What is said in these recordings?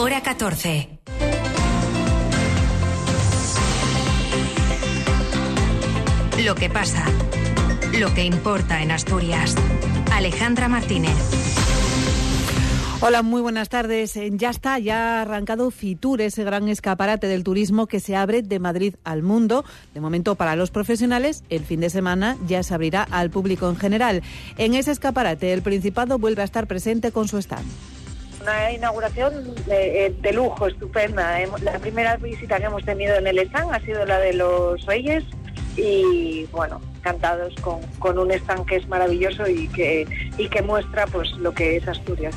Hora 14. Lo que pasa. Lo que importa en Asturias. Alejandra Martínez. Hola, muy buenas tardes. Eh, ya está, ya ha arrancado Fitur, ese gran escaparate del turismo que se abre de Madrid al mundo. De momento para los profesionales, el fin de semana ya se abrirá al público en general. En ese escaparate, el Principado vuelve a estar presente con su stand. Una inauguración de, de lujo, estupenda. La primera visita que hemos tenido en el stand ha sido la de los Reyes y bueno, encantados con, con un stand que es maravilloso y que, y que muestra pues lo que es Asturias.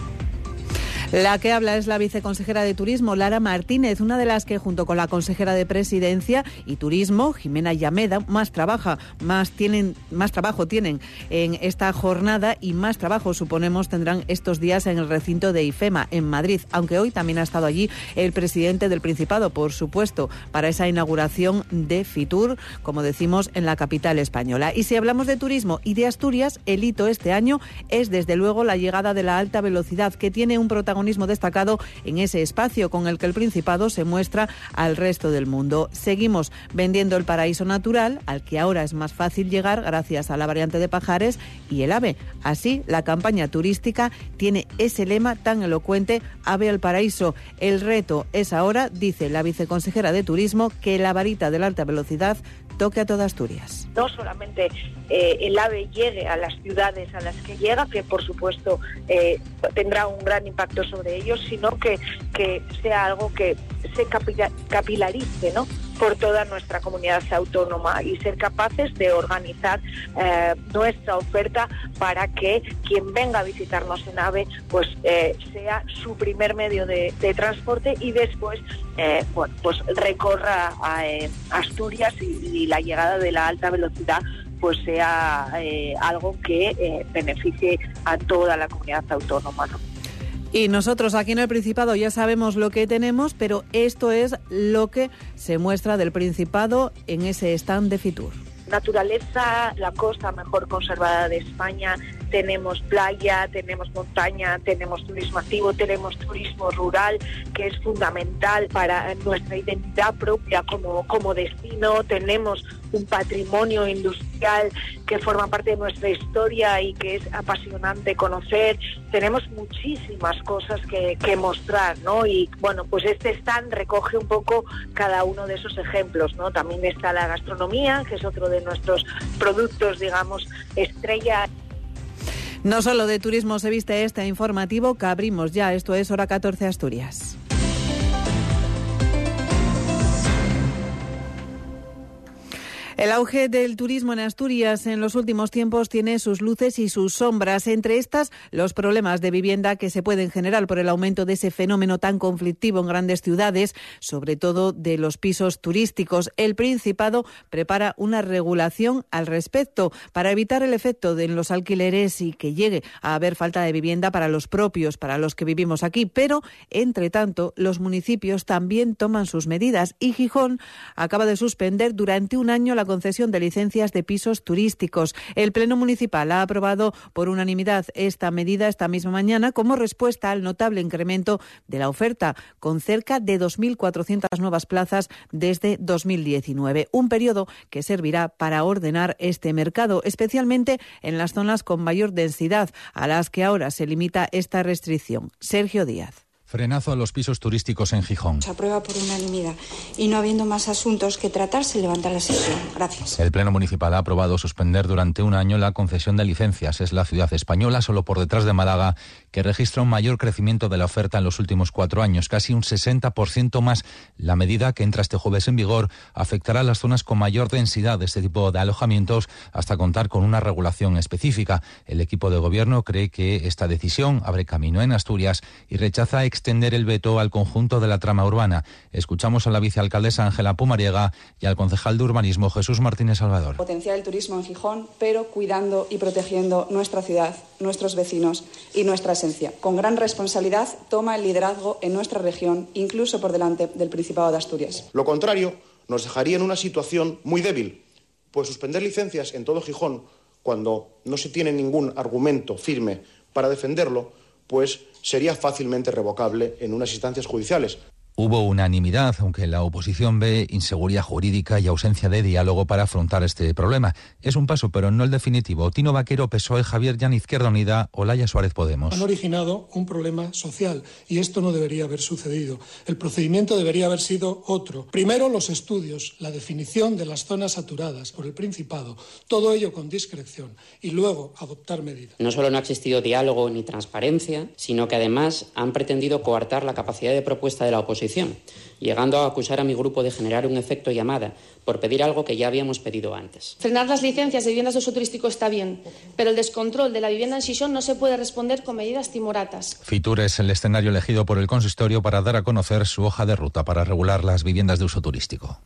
La que habla es la viceconsejera de Turismo, Lara Martínez, una de las que junto con la consejera de Presidencia y Turismo, Jimena Llameda, más trabaja, más tienen, más trabajo tienen en esta jornada y más trabajo suponemos tendrán estos días en el recinto de IFEMA en Madrid, aunque hoy también ha estado allí el presidente del Principado, por supuesto, para esa inauguración de Fitur, como decimos, en la capital española. Y si hablamos de turismo y de Asturias, el hito este año es desde luego la llegada de la alta velocidad, que tiene un destacado en ese espacio con el que el Principado se muestra al resto del mundo. Seguimos vendiendo el paraíso natural, al que ahora es más fácil llegar gracias a la variante de Pajares y el AVE. Así, la campaña turística tiene ese lema tan elocuente, AVE al paraíso. El reto es ahora, dice la viceconsejera de Turismo, que la varita de la alta velocidad toque a toda Asturias. No solamente eh, el AVE llegue a las ciudades a las que llega, que por supuesto eh, tendrá un gran impacto sobre ellos, sino que, que sea algo que se capilarice, ¿no? Por toda nuestra comunidad autónoma y ser capaces de organizar eh, nuestra oferta para que quien venga a visitarnos en AVE pues eh, sea su primer medio de, transporte y después eh, pues recorra a Asturias y, la llegada de la alta velocidad pues sea algo que beneficie a toda la comunidad autónoma. Y nosotros aquí en el Principado ya sabemos lo que tenemos, pero esto es lo que se muestra del Principado en ese stand de Fitur. Naturaleza, la costa mejor conservada de España, tenemos playa, tenemos montaña, tenemos turismo activo, tenemos turismo rural, que es fundamental para nuestra identidad propia como, como destino, tenemos un patrimonio industrial que forma parte de nuestra historia y que es apasionante conocer. Tenemos muchísimas cosas que, que, mostrar, ¿no? Y bueno, pues este stand recoge un poco cada uno de esos ejemplos, ¿no? También está la gastronomía, que es otro de nuestros productos, digamos, estrella. No solo de turismo se viste este informativo que abrimos ya, esto es Hora 14 Asturias. El auge del turismo en Asturias en los últimos tiempos tiene sus luces y sus sombras, entre estas los problemas de vivienda que se pueden generar por el aumento de ese fenómeno tan conflictivo en grandes ciudades, sobre todo de los pisos turísticos. El Principado prepara una regulación al respecto para evitar el efecto de los alquileres y que llegue a haber falta de vivienda para los propios, para los que vivimos aquí. Pero, entre tanto, los municipios también toman sus medidas y Gijón acaba de suspender durante un año la concesión de licencias de pisos turísticos. El Pleno Municipal ha aprobado por unanimidad esta medida esta misma mañana como respuesta al notable incremento de la oferta, con cerca de 2.400 nuevas plazas desde 2019. Un periodo que servirá para ordenar este mercado, especialmente en las zonas con mayor densidad, a las que ahora se limita esta restricción. Sergio Díaz. Frenazo a los pisos turísticos en Gijón. Se aprueba por unanimidad y no habiendo más asuntos que tratar, se levanta la sesión. Gracias. El Pleno Municipal ha aprobado suspender durante un año la concesión de licencias. Es la ciudad española, solo por detrás de Málaga, que registra un mayor crecimiento de la oferta en los últimos cuatro años, casi un 60% más. La medida que entra este jueves en vigor afectará a las zonas con mayor densidad de este tipo de alojamientos hasta contar con una regulación específica. El equipo de gobierno cree que esta decisión abre camino en Asturias y rechaza extender el veto al conjunto de la trama urbana. Escuchamos a la vicealcaldesa Ángela Pumariega y al concejal de urbanismo Jesús Martínez Salvador. Potenciar el turismo en Gijón, pero cuidando y protegiendo nuestra ciudad, nuestros vecinos y nuestra Con gran responsabilidad toma el liderazgo en nuestra región, incluso por delante del Principado de Asturias. Lo contrario nos dejaría en una situación muy débil, pues suspender licencias en todo Gijón cuando no se tiene ningún argumento firme para defenderlo pues sería fácilmente revocable en unas instancias judiciales. Hubo unanimidad, aunque la oposición ve inseguridad jurídica y ausencia de diálogo para afrontar este problema. Es un paso, pero no el definitivo. Tino Vaquero, PSOE, Javier Llán, Izquierda Unida, Olaya Suárez Podemos. Han originado un problema social y esto no debería haber sucedido. El procedimiento debería haber sido otro. Primero, los estudios, la definición de las zonas saturadas por el Principado, todo ello con discreción y luego adoptar medidas. No solo no ha existido diálogo ni transparencia, sino que además han pretendido coartar la capacidad de propuesta de la oposición llegando a acusar a mi grupo de generar un efecto llamada por pedir algo que ya habíamos pedido antes. Frenar las licencias de viviendas de uso turístico está bien, pero el descontrol de la vivienda en Sison no se puede responder con medidas timoratas. Fitur es el escenario elegido por el consistorio para dar a conocer su hoja de ruta para regular las viviendas de uso turístico.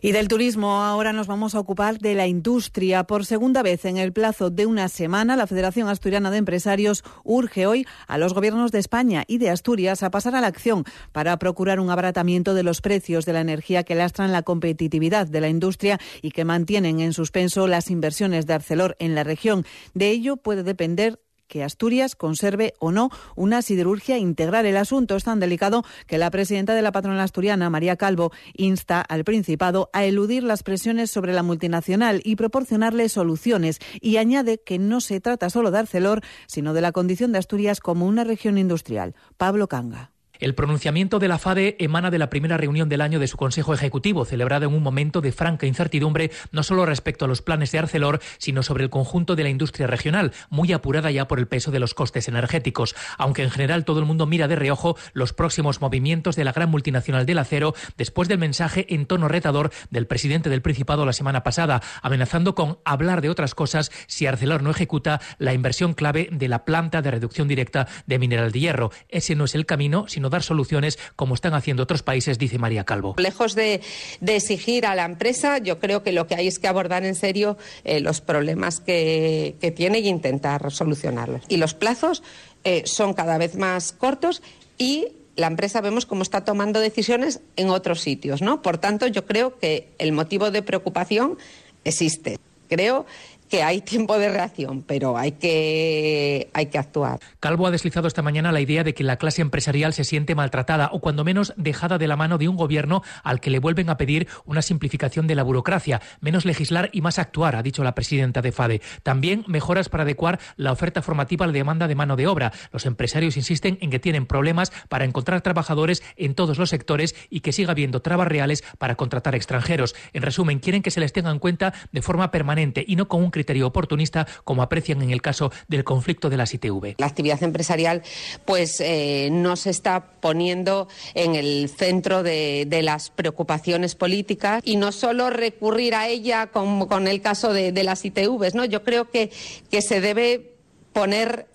Y del turismo ahora nos vamos a ocupar de la industria. Por segunda vez en el plazo de una semana, la Federación Asturiana de Empresarios urge hoy a los gobiernos de España y de Asturias a pasar a la acción para procurar un abaratamiento de los precios de la energía que lastran la competitividad de la industria y que mantienen en suspenso las inversiones de Arcelor en la región. De ello puede depender que Asturias conserve o no una siderurgia integral. El asunto es tan delicado que la presidenta de la patronal asturiana, María Calvo, insta al Principado a eludir las presiones sobre la multinacional y proporcionarle soluciones y añade que no se trata solo de Arcelor, sino de la condición de Asturias como una región industrial. Pablo Canga. El pronunciamiento de la FADE emana de la primera reunión del año de su Consejo Ejecutivo, celebrado en un momento de franca incertidumbre, no solo respecto a los planes de Arcelor, sino sobre el conjunto de la industria regional, muy apurada ya por el peso de los costes energéticos. Aunque en general todo el mundo mira de reojo los próximos movimientos de la gran multinacional del acero, después del mensaje en tono retador del presidente del Principado la semana pasada, amenazando con hablar de otras cosas si Arcelor no ejecuta la inversión clave de la planta de reducción directa de mineral de hierro. Ese no es el camino, sino soluciones como están haciendo otros países, dice María Calvo. Lejos de, exigir a la empresa, yo creo que lo que hay es que abordar en serio eh, los problemas que, tiene e intentar solucionarlos. Y los plazos eh, son cada vez más cortos y la empresa vemos cómo está tomando decisiones en otros sitios, ¿no? Por tanto, yo creo que el motivo de preocupación existe. Creo que hay tiempo de reacción, pero hay que, hay que actuar. Calvo ha deslizado esta mañana la idea de que la clase empresarial se siente maltratada o cuando menos dejada de la mano de un gobierno al que le vuelven a pedir una simplificación de la burocracia, menos legislar y más actuar, ha dicho la presidenta de FADE. También mejoras para adecuar la oferta formativa a la demanda de mano de obra. Los empresarios insisten en que tienen problemas para encontrar trabajadores en todos los sectores y que siga habiendo trabas reales para contratar extranjeros. En resumen, quieren que se les tenga en cuenta de forma permanente y no con un criterio criterio oportunista, como aprecian en el caso del conflicto de las ITV. La actividad empresarial pues eh, no se está poniendo en el centro de, las preocupaciones políticas y no solo recurrir a ella como con el caso de, las ITV, ¿no? Yo creo que, que se debe poner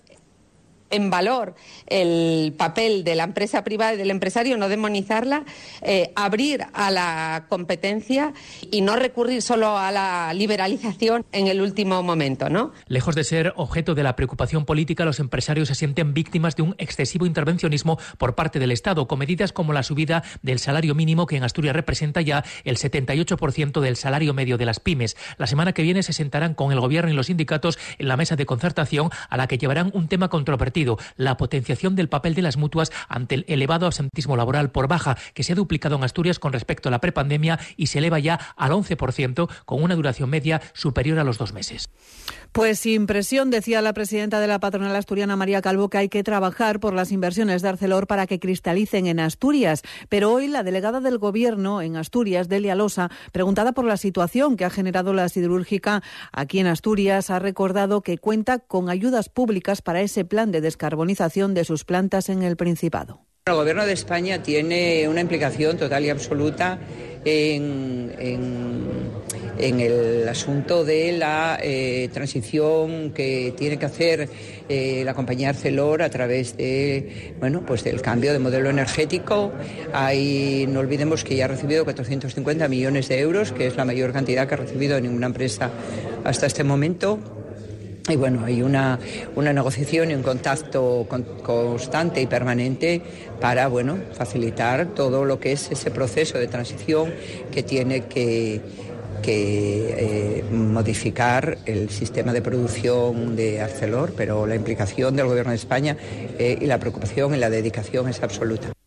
en valor el papel de la empresa privada y del empresario, no demonizarla, eh, abrir a la competencia y no recurrir solo a la liberalización en el último momento, ¿no? Lejos de ser objeto de la preocupación política, los empresarios se sienten víctimas de un excesivo intervencionismo por parte del Estado, con medidas como la subida del salario mínimo que en Asturias representa ya el 78% del salario medio de las pymes. La semana que viene se sentarán con el gobierno y los sindicatos en la mesa de concertación a la que llevarán un tema controvertido la potenciación del papel de las mutuas ante el elevado absentismo laboral por baja, que se ha duplicado en Asturias con respecto a la prepandemia y se eleva ya al 11%, con una duración media superior a los dos meses. Pues sin presión, decía la presidenta de la patronal asturiana María Calvo que hay que trabajar por las inversiones de Arcelor para que cristalicen en Asturias. Pero hoy la delegada del Gobierno en Asturias, Delia Losa, preguntada por la situación que ha generado la siderúrgica aquí en Asturias, ha recordado que cuenta con ayudas públicas para ese plan de descarbonización de sus plantas en el Principado. El Gobierno de España tiene una implicación total y absoluta en, el asunto de la eh, transición que tiene que hacer eh, la compañía Arcelor a través de bueno pues del cambio de modelo energético. Hay, no olvidemos que ya ha recibido 450 millones de euros, que es la mayor cantidad que ha recibido ninguna empresa hasta este momento y bueno, hay una, negociación y un contacto constante y permanente para bueno, facilitar todo lo que es ese proceso de transición que tiene que, que modificar el sistema de producción de Arcelor, pero la implicación del Gobierno de España y la preocupación y la dedicación es absoluta.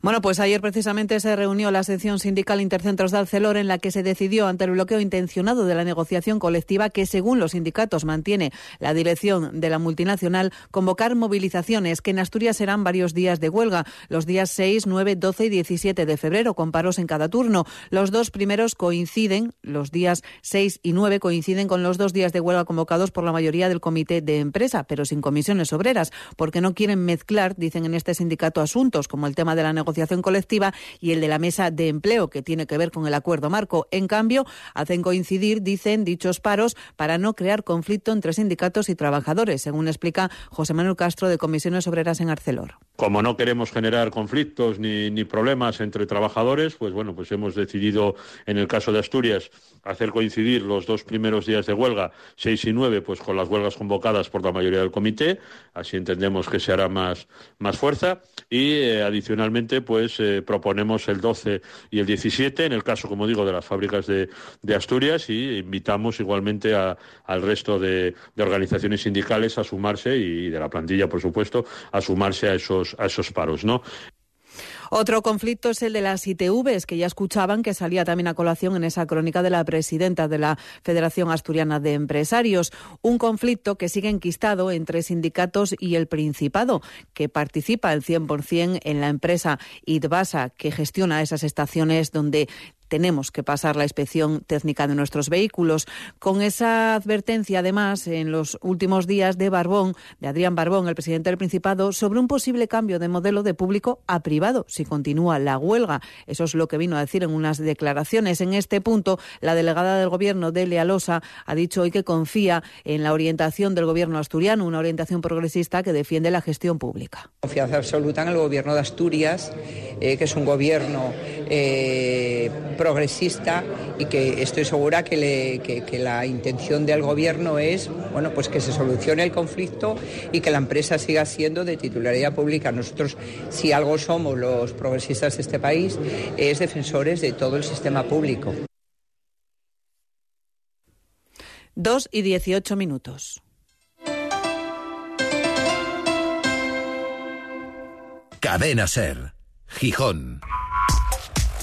Bueno, pues ayer precisamente se reunió la sección sindical Intercentros de Alcelor en la que se decidió ante el bloqueo intencionado de la negociación colectiva que, según los sindicatos, mantiene la dirección de la multinacional, convocar movilizaciones que en Asturias serán varios días de huelga, los días 6, 9, 12 y 17 de febrero, con paros en cada turno. Los dos primeros coinciden, los días 6 y 9 coinciden con los dos días de huelga convocados por la mayoría del comité de empresa, pero sin comisiones obreras, porque no quieren mezclar, dicen en este sindicato, asuntos como el tema de la negociación negociación colectiva y el de la mesa de empleo, que tiene que ver con el acuerdo marco. En cambio, hacen coincidir, dicen, dichos paros para no crear conflicto entre sindicatos y trabajadores, según explica José Manuel Castro de Comisiones Obreras en Arcelor. Como no queremos generar conflictos ni, problemas entre trabajadores, pues bueno, pues hemos decidido, en el caso de Asturias, hacer coincidir los dos primeros días de huelga, 6 y 9, pues con las huelgas convocadas por la mayoría del comité, así entendemos que se hará más, más fuerza, y eh, adicionalmente pues eh, proponemos el 12 y el 17, en el caso, como digo, de las fábricas de, Asturias, y invitamos igualmente al resto de, organizaciones sindicales a sumarse, y de la plantilla, por supuesto, a sumarse a esos, a esos paros, ¿no? Otro conflicto es el de las ITVs, que ya escuchaban que salía también a colación en esa crónica de la presidenta de la Federación Asturiana de Empresarios. Un conflicto que sigue enquistado entre sindicatos y el Principado, que participa al 100% en la empresa ITBASA, que gestiona esas estaciones donde tenemos que pasar la inspección técnica de nuestros vehículos. Con esa advertencia, además, en los últimos días de Barbón, de Adrián Barbón, el presidente del Principado, sobre un posible cambio de modelo de público a privado si continúa la huelga. Eso es lo que vino a decir en unas declaraciones. En este punto, la delegada del Gobierno, Delia Losa, ha dicho hoy que confía en la orientación del Gobierno asturiano, una orientación progresista que defiende la gestión pública. Confianza absoluta en el Gobierno de Asturias, eh, que es un gobierno eh, progresista y que estoy segura que, la intención del gobierno es bueno, pues que se solucione el conflicto y que la empresa siga siendo de titularidad pública. Nosotros, si algo somos los progresistas de este país, es defensores de todo el sistema público. Dos y dieciocho minutos. Cadena Ser, Gijón.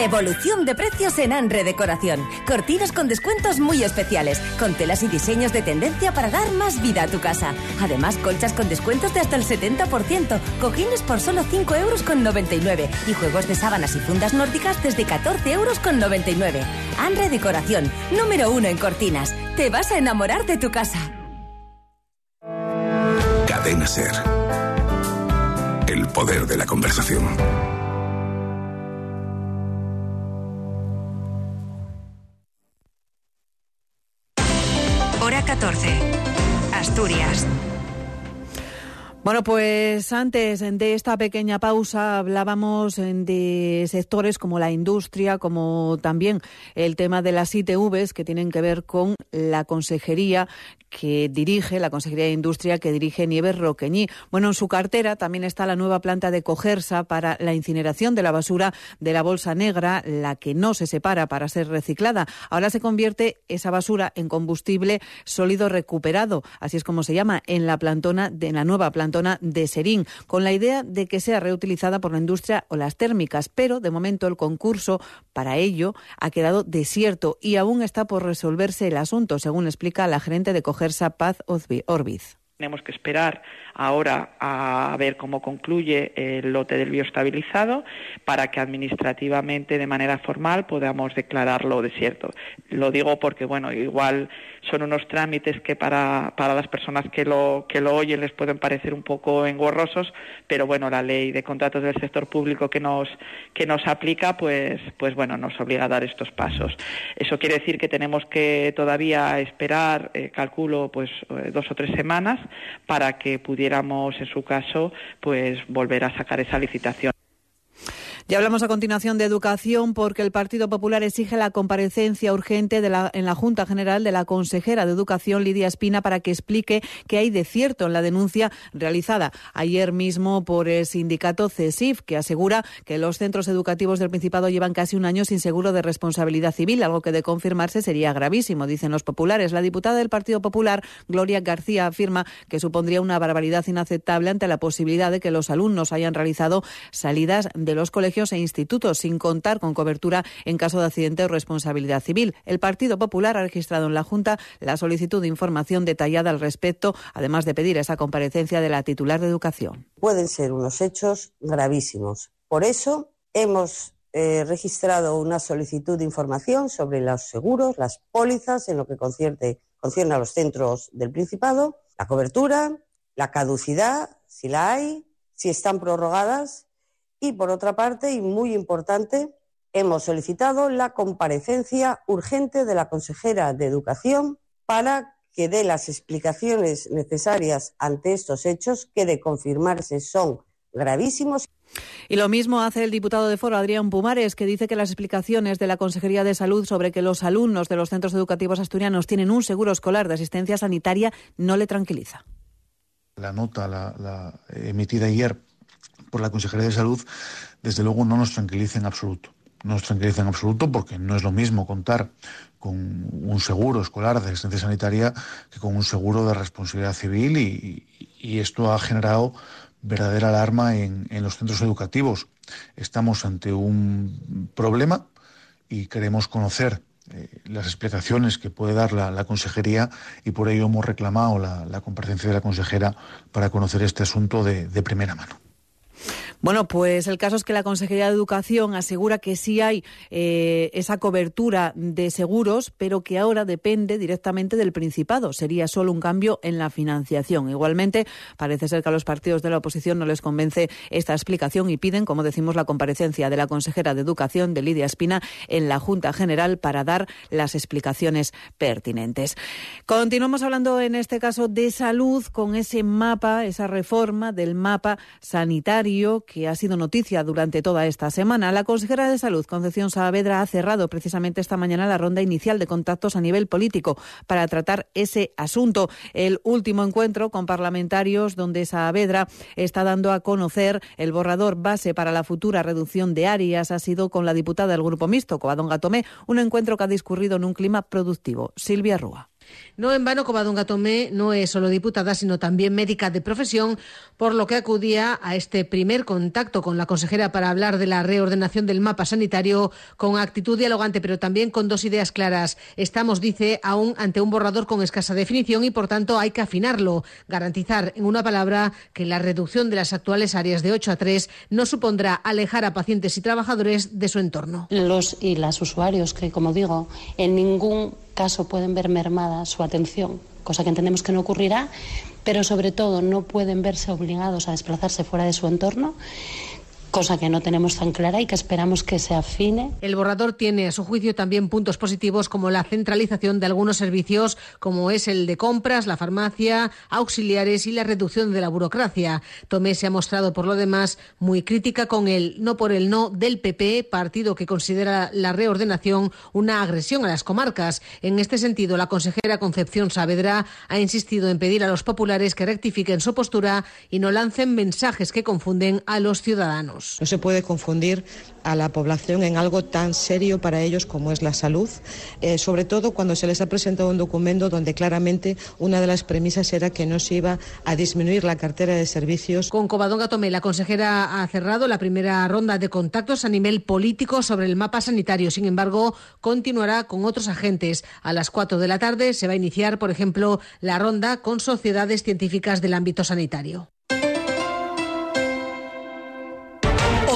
Revolución de precios en Anre Decoración. Cortinas con descuentos muy especiales, con telas y diseños de tendencia para dar más vida a tu casa. Además, colchas con descuentos de hasta el 70%, cojines por solo 5 euros con 99 y juegos de sábanas y fundas nórdicas desde 14 euros con 99. Anre Decoración, número uno en cortinas. Te vas a enamorar de tu casa. Cadena Ser. El poder de la conversación. Bueno, pues antes de esta pequeña pausa hablábamos de sectores como la industria, como también el tema de las ITVs que tienen que ver con la consejería que dirige, la Consejería de Industria que dirige Nieves Roqueñí. Bueno, en su cartera también está la nueva planta de Cogersa para la incineración de la basura de la bolsa negra, la que no se separa para ser reciclada. Ahora se convierte esa basura en combustible sólido recuperado, así es como se llama, en la plantona, de, la nueva plantona de Serín, con la idea de que sea reutilizada por la industria o las térmicas. Pero de momento el concurso para ello ha quedado desierto y aún está por resolverse el asunto, según explica la gerente de Cogersa Paz Orbiz. Tenemos que esperar ahora a ver cómo concluye el lote del bioestabilizado para que administrativamente, de manera formal, podamos declararlo desierto. Lo digo porque, bueno, igual son unos trámites que para, para las personas que lo, que lo oyen les pueden parecer un poco engorrosos, pero bueno, la ley de contratos del sector público que nos, que nos aplica, pues, pues bueno, nos obliga a dar estos pasos. Eso quiere decir que tenemos que todavía esperar, eh, calculo, pues eh, dos o tres semanas para que pudiéramos, en su caso, pues volver a sacar esa licitación. Ya hablamos a continuación de educación porque el Partido Popular exige la comparecencia urgente en la Junta General de la consejera de Educación, Lidia Espina, para que explique qué hay de cierto en la denuncia realizada ayer mismo por el sindicato CESIF, que asegura que los centros educativos del Principado llevan casi un año sin seguro de responsabilidad civil, algo que de confirmarse sería gravísimo, dicen los populares. La diputada del Partido Popular, Gloria García, afirma que supondría una barbaridad inaceptable ante la posibilidad de que los alumnos hayan realizado salidas de los colegios e institutos, sin contar con cobertura en caso de accidente o responsabilidad civil. El Partido Popular ha registrado en la Junta la solicitud de información detallada al respecto, además de pedir esa comparecencia de la titular de Educación. Pueden ser unos hechos gravísimos. Por eso hemos eh, registrado una solicitud de información sobre los seguros, las pólizas en lo que concierne, concierne a los centros del Principado, la cobertura, la caducidad, si la hay, si están prorrogadas y, por otra parte, y muy importante, hemos solicitado la comparecencia urgente de la consejera de Educación para que dé las explicaciones necesarias ante estos hechos que, de confirmarse, son gravísimos. Y lo mismo hace el diputado de Foro, Adrián Pumares, que dice que las explicaciones de la Consejería de Salud sobre que los alumnos de los centros educativos asturianos tienen un seguro escolar de asistencia sanitaria no le tranquiliza. La nota la emitida ayer por la Consejería de Salud, desde luego no nos tranquiliza en absoluto. No nos tranquiliza en absoluto porque no es lo mismo contar con un seguro escolar de asistencia sanitaria que con un seguro de responsabilidad civil y, esto ha generado verdadera alarma en, los centros educativos. Estamos ante un problema y queremos conocer eh, las explicaciones que puede dar la, consejería y por ello hemos reclamado la, comparecencia de la consejera para conocer este asunto de primera mano. Bueno, pues el caso es que la Consejería de Educación asegura que sí hay eh, esa cobertura de seguros, pero que ahora depende directamente del Principado. Sería solo un cambio en la financiación. Igualmente, parece ser que a los partidos de la oposición no les convence esta explicación y piden, como decimos, la comparecencia de la consejera de Educación, de Lidia Espina, en la Junta General para dar las explicaciones pertinentes. Continuamos hablando en este caso de salud con ese mapa, esa reforma del mapa sanitario que ha sido noticia durante toda esta semana. La consejera de Salud, Concepción Saavedra, ha cerrado precisamente esta mañana la ronda inicial de contactos a nivel político para tratar ese asunto. El último encuentro con parlamentarios donde Saavedra está dando a conocer el borrador base para la futura reducción de áreas ha sido con la diputada del Grupo Mixto, Covadonga Tomé, un encuentro que ha discurrido en un clima productivo. Silvia Rúa. No en vano, Covadonga Tomé no es solo diputada, sino también médica de profesión, por lo que acudía a este primer contacto con la consejera para hablar de la reordenación del mapa sanitario con actitud dialogante, pero también con dos ideas claras. Estamos, dice, aún ante un borrador con escasa definición y, por tanto, hay que afinarlo, garantizar, en una palabra, que la reducción de las actuales áreas de 8 a 3 no supondrá alejar a pacientes y trabajadores de su entorno. Los y las usuarios que, como digo, en ningún caso pueden ver mermada su atención, cosa que entendemos que no ocurrirá, pero sobre todo no pueden verse obligados a desplazarse fuera de su entorno cosa que no tenemos tan clara y que esperamos que se afine. El borrador tiene a su juicio también puntos positivos como la centralización de algunos servicios como es el de compras, la farmacia, auxiliares y la reducción de la burocracia. Tomé se ha mostrado por lo demás muy crítica con el no por el no del PP, partido que considera la reordenación una agresión a las comarcas. En este sentido, la consejera Concepción Saavedra ha insistido en pedir a los populares que rectifiquen su postura y no lancen mensajes que confunden a los ciudadanos. No se puede confundir a la población en algo tan serio para ellos como es la salud, eh, sobre todo cuando se les ha presentado un documento donde claramente una de las premisas era que no se iba a disminuir la cartera de servicios. Con Covadonga Tomé, la consejera ha cerrado la primera ronda de contactos a nivel político sobre el mapa sanitario. Sin embargo, continuará con otros agentes. A las 4 de la tarde se va a iniciar, por ejemplo, la ronda con sociedades científicas del ámbito sanitario.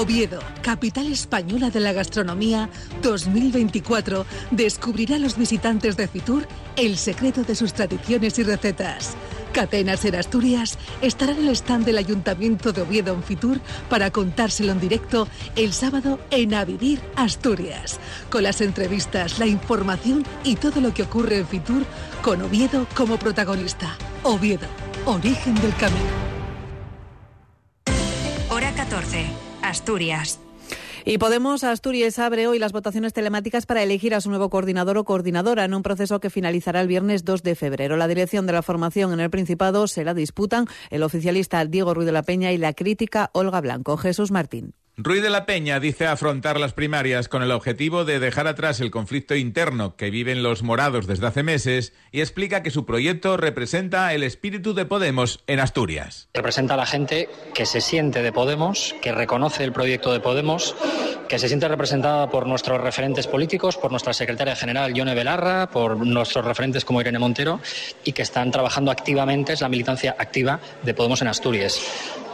Oviedo, capital española de la gastronomía 2024, descubrirá a los visitantes de Fitur el secreto de sus tradiciones y recetas. Catenas en Asturias estará en el stand del Ayuntamiento de Oviedo en Fitur para contárselo en directo el sábado en A Vivir Asturias, con las entrevistas, la información y todo lo que ocurre en Fitur con Oviedo como protagonista. Oviedo, origen del camino. Hora 14. Asturias. Y Podemos Asturias abre hoy las votaciones telemáticas para elegir a su nuevo coordinador o coordinadora en un proceso que finalizará el viernes 2 de febrero. La dirección de la formación en el Principado se la disputan el oficialista Diego Ruiz de la Peña y la crítica Olga Blanco. Jesús Martín. Ruiz de la Peña dice afrontar las primarias con el objetivo de dejar atrás el conflicto interno que viven los morados desde hace meses y explica que su proyecto representa el espíritu de Podemos en Asturias. Representa a la gente que se siente de Podemos, que reconoce el proyecto de Podemos, que se siente representada por nuestros referentes políticos, por nuestra secretaria general Yone Belarra, por nuestros referentes como Irene Montero y que están trabajando activamente, es la militancia activa de Podemos en Asturias.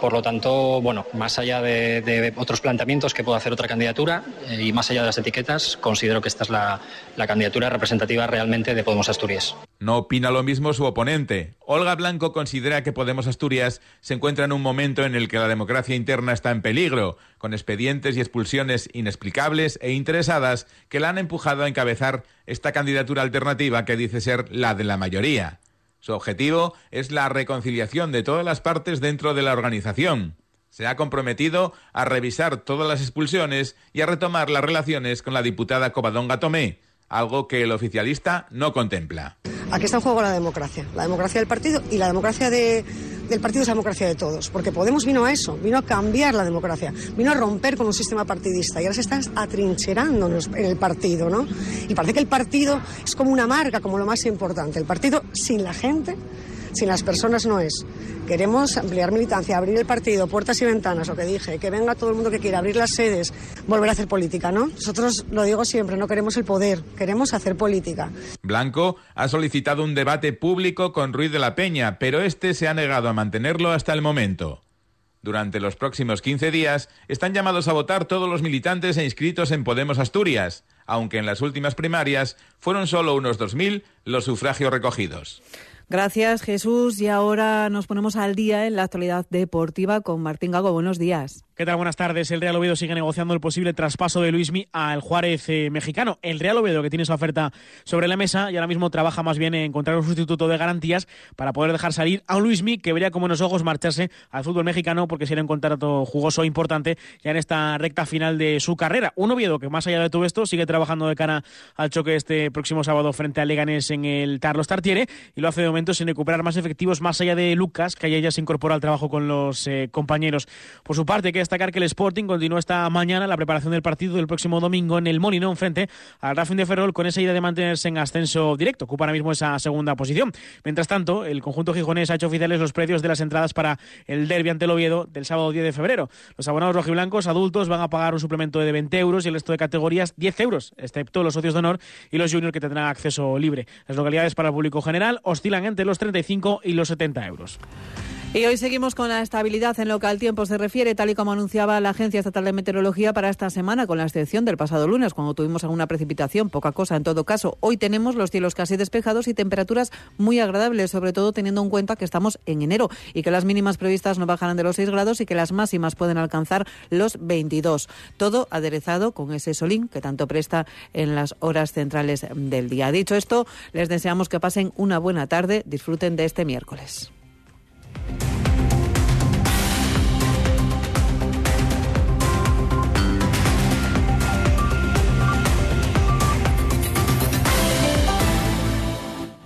Por lo tanto, bueno, más allá de, otros planteamientos que pueda hacer otra candidatura eh, y más allá de las etiquetas, considero que esta es la candidatura representativa realmente de Podemos Asturias. No opina lo mismo su oponente. Olga Blanco considera que Podemos Asturias se encuentra en un momento en el que la democracia interna está en peligro, con expedientes y expulsiones inexplicables e interesadas que la han empujado a encabezar esta candidatura alternativa que dice ser la de la mayoría. Su objetivo es la reconciliación de todas las partes dentro de la organización. Se ha comprometido a revisar todas las expulsiones y a retomar las relaciones con la diputada Covadonga Tomé, algo que el oficialista no contempla. Aquí está en juego la democracia, la democracia del partido y la democracia de, del partido es la democracia de todos, porque Podemos vino a eso, vino a cambiar la democracia, vino a romper con un sistema partidista y ahora se están atrincherando en el partido, ¿no? Y parece que el partido es como una marca, como lo más importante. El partido sin la gente, sin las personas no es. Queremos ampliar militancia, abrir el partido, puertas y ventanas, lo que dije, que venga todo el mundo que quiera, abrir las sedes, volver a hacer política, ¿no? Nosotros, lo digo siempre, no queremos el poder, queremos hacer política. Blanco ha solicitado un debate público con Ruiz de la Peña, pero este se ha negado a mantenerlo hasta el momento. Durante los próximos 15 días están llamados a votar todos los militantes e inscritos en Podemos Asturias, aunque en las últimas primarias fueron solo unos 2.000 los sufragios recogidos. Gracias, Jesús. Y ahora nos ponemos al día en la actualidad deportiva con Martín Gago. Buenos días. ¿Qué tal? Buenas tardes. El Real Oviedo sigue negociando el posible traspaso de Luismi al Juárez eh, mexicano. El Real Oviedo, que tiene esa oferta sobre la mesa y ahora mismo trabaja más bien en encontrar un sustituto de garantías para poder dejar salir a un Luismi que vería como los ojos marcharse al fútbol mexicano porque sería un contrato jugoso e importante ya en esta recta final de su carrera. Un Oviedo que más allá de todo esto sigue trabajando de cara al choque este próximo sábado frente a Leganés en el Carlos Tartiere y lo hace de momento sin recuperar más efectivos más allá de Lucas, que ayer ya se incorpora al trabajo con los eh, compañeros. Por su parte, que destacar que el Sporting continúa esta mañana la preparación del partido del próximo domingo en el Molinón frente al Racing de Ferrol con esa idea de mantenerse en ascenso directo. Ocupa ahora mismo esa segunda posición. Mientras tanto, el conjunto gijonés ha hecho oficiales los precios de las entradas para el derbi ante el Oviedo del sábado 10 de febrero. Los abonados rojiblancos adultos van a pagar un suplemento de 20 euros y el resto de categorías 10 euros, excepto los socios de honor y los juniors que tendrán acceso libre. Las localidades para el público general oscilan entre los 35 y los 70 euros. Y hoy seguimos con la estabilidad en lo que al tiempo se refiere, tal y como anunciaba la Agencia Estatal de Meteorología para esta semana, con la excepción del pasado lunes, cuando tuvimos alguna precipitación, poca cosa en todo caso. Hoy tenemos los cielos casi despejados y temperaturas muy agradables, sobre todo teniendo en cuenta que estamos en enero y que las mínimas previstas no bajarán de los 6 grados y que las máximas pueden alcanzar los 22. Todo aderezado con ese solín que tanto presta en las horas centrales del día. Dicho esto, les deseamos que pasen una buena tarde, disfruten de este miércoles.